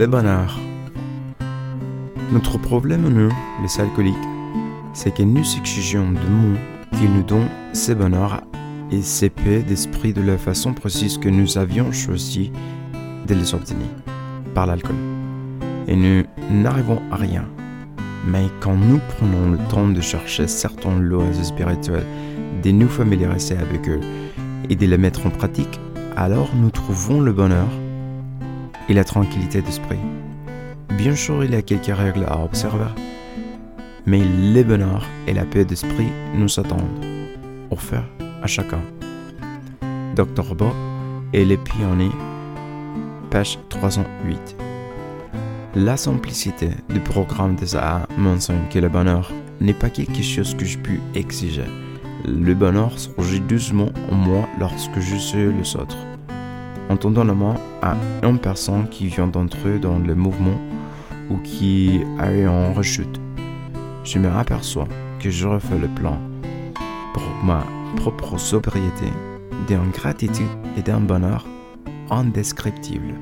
Le bonheur. Notre problème, nous, les alcooliques, c'est que nous exigeons de mots qui nous donnent ce bonheur et ces paix d'esprit de la façon précise que nous avions choisi de les obtenir par l'alcool. Et nous n'arrivons à rien. Mais quand nous prenons le temps de chercher certains lois spirituelles, de nous familiariser avec eux et de les mettre en pratique, alors nous trouvons le bonheur et la tranquillité d'esprit. Bien sûr, il y a quelques règles à observer, mais le bonheur et la paix d'esprit nous attendent, offerts à chacun. Dr. Bob et les pionniers, page 308. La simplicité du programme des AA m'enseigne que le bonheur n'est pas quelque chose que je puis exiger. Le bonheur surgit doucement en moi lorsque je suis les autres. Entendant à une personne qui vient d'entrer dans le mouvement ou qui est en rechute, je me aperçois que je refais le plan pour ma propre sobriété, d'une gratitude et d'un bonheur indescriptible.